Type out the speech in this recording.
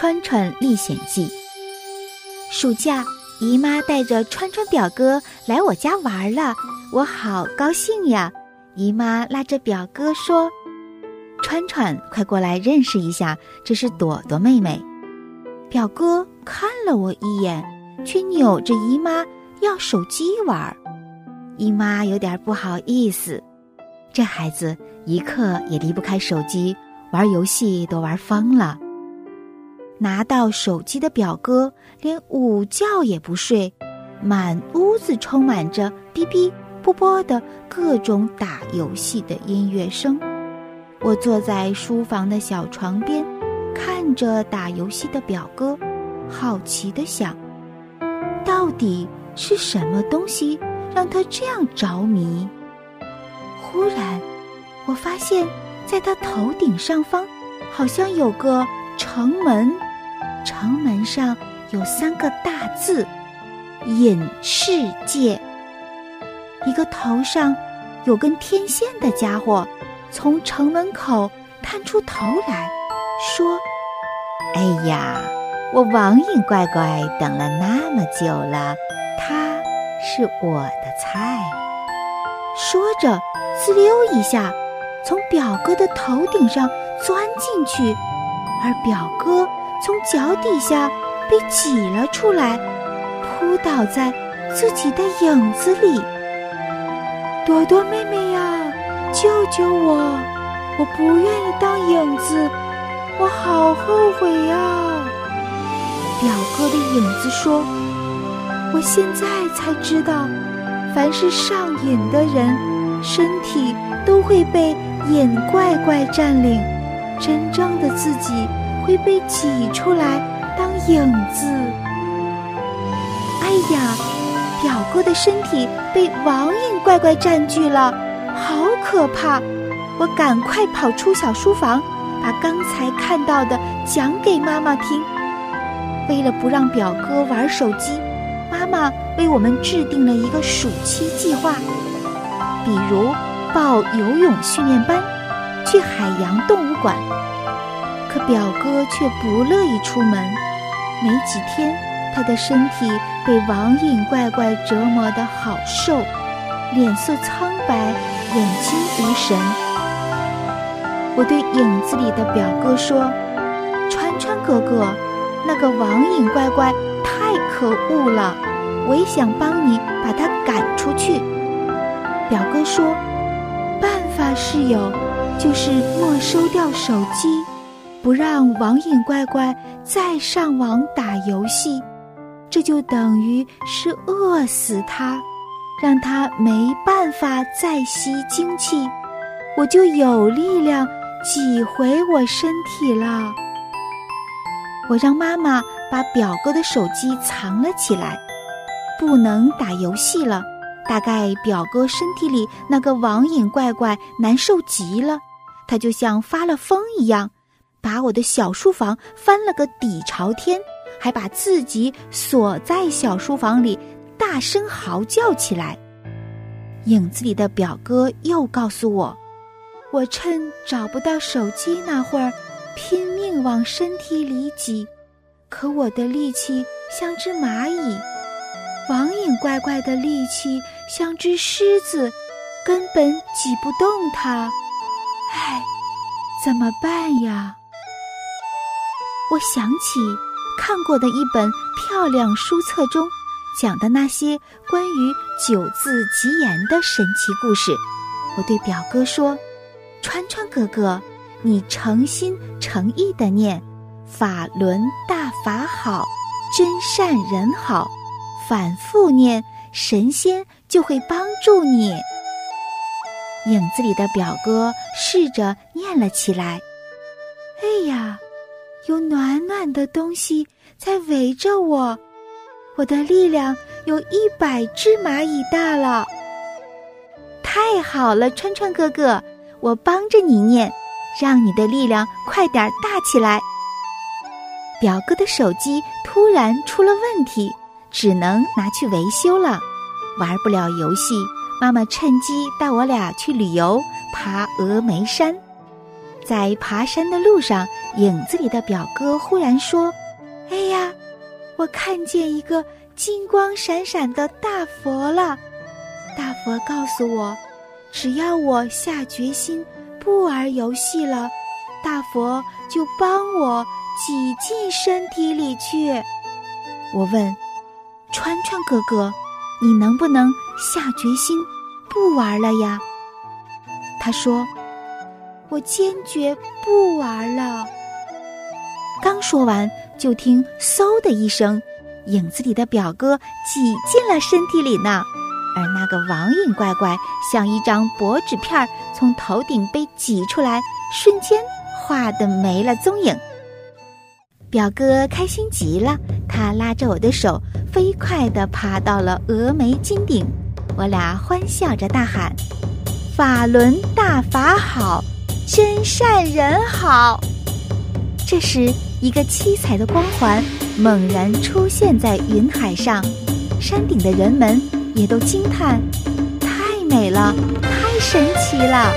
川川历险记》。暑假，姨妈带着川川表哥来我家玩了，我好高兴呀！姨妈拉着表哥说：“川川，快过来认识一下，这是朵朵妹妹。”表哥看了我一眼，却扭着姨妈要手机玩。姨妈有点不好意思，这孩子一刻也离不开手机，玩游戏都玩疯了。拿到手机的表哥连午觉也不睡，满屋子充满着哔哔啵啵的各种打游戏的音乐声。我坐在书房的小床边。看着打游戏的表哥，好奇的想：到底是什么东西让他这样着迷？忽然，我发现，在他头顶上方，好像有个城门，城门上有三个大字“隐世界”。一个头上有根天线的家伙，从城门口探出头来。说：“哎呀，我网瘾乖乖等了那么久了，他是我的菜。”说着，滋溜一下，从表哥的头顶上钻进去，而表哥从脚底下被挤了出来，扑倒在自己的影子里。朵朵妹妹呀，救救我！我不愿意当影子。我好后悔呀！表哥的影子说：“我现在才知道，凡是上瘾的人，身体都会被瘾怪怪占领，真正的自己会被挤出来当影子。”哎呀，表哥的身体被网瘾怪怪占据了，好可怕！我赶快跑出小书房。把刚才看到的讲给妈妈听。为了不让表哥玩手机，妈妈为我们制定了一个暑期计划，比如报游泳训练班，去海洋动物馆。可表哥却不乐意出门。没几天，他的身体被网瘾怪怪折磨得好瘦，脸色苍白，眼睛无神。我对影子里的表哥说：“川川哥哥，那个网瘾怪怪太可恶了，我也想帮你把他赶出去。”表哥说：“办法是有，就是没收掉手机，不让网瘾怪怪再上网打游戏，这就等于是饿死他，让他没办法再吸精气，我就有力量。”挤回我身体了。我让妈妈把表哥的手机藏了起来，不能打游戏了。大概表哥身体里那个网瘾怪怪难受极了，他就像发了疯一样，把我的小书房翻了个底朝天，还把自己锁在小书房里，大声嚎叫起来。影子里的表哥又告诉我。我趁找不到手机那会儿，拼命往身体里挤，可我的力气像只蚂蚁，网瘾怪怪的力气像只狮子，根本挤不动它。唉，怎么办呀？我想起看过的一本漂亮书册中讲的那些关于九字吉言的神奇故事，我对表哥说。川川哥哥，你诚心诚意的念“法轮大法好，真善人好”，反复念，神仙就会帮助你。影子里的表哥试着念了起来。哎呀，有暖暖的东西在围着我，我的力量有一百只蚂蚁大了。太好了，川川哥哥。我帮着你念，让你的力量快点大起来。表哥的手机突然出了问题，只能拿去维修了，玩不了游戏。妈妈趁机带我俩去旅游，爬峨眉山。在爬山的路上，影子里的表哥忽然说：“哎呀，我看见一个金光闪闪的大佛了！大佛告诉我，只要我下决心不玩游戏了，大佛就帮我挤进身体里去。”我问：“川川哥哥，你能不能下决心不玩了呀？”他说。我坚决不玩了。刚说完，就听“嗖”的一声，影子里的表哥挤进了身体里呢。而那个网瘾怪怪像一张薄纸片从头顶被挤出来，瞬间化的没了踪影。表哥开心极了，他拉着我的手，飞快地爬到了峨眉金顶。我俩欢笑着大喊：“法轮大法好！”真善人好。这时，一个七彩的光环猛然出现在云海上，山顶的人们也都惊叹：太美了，太神奇了。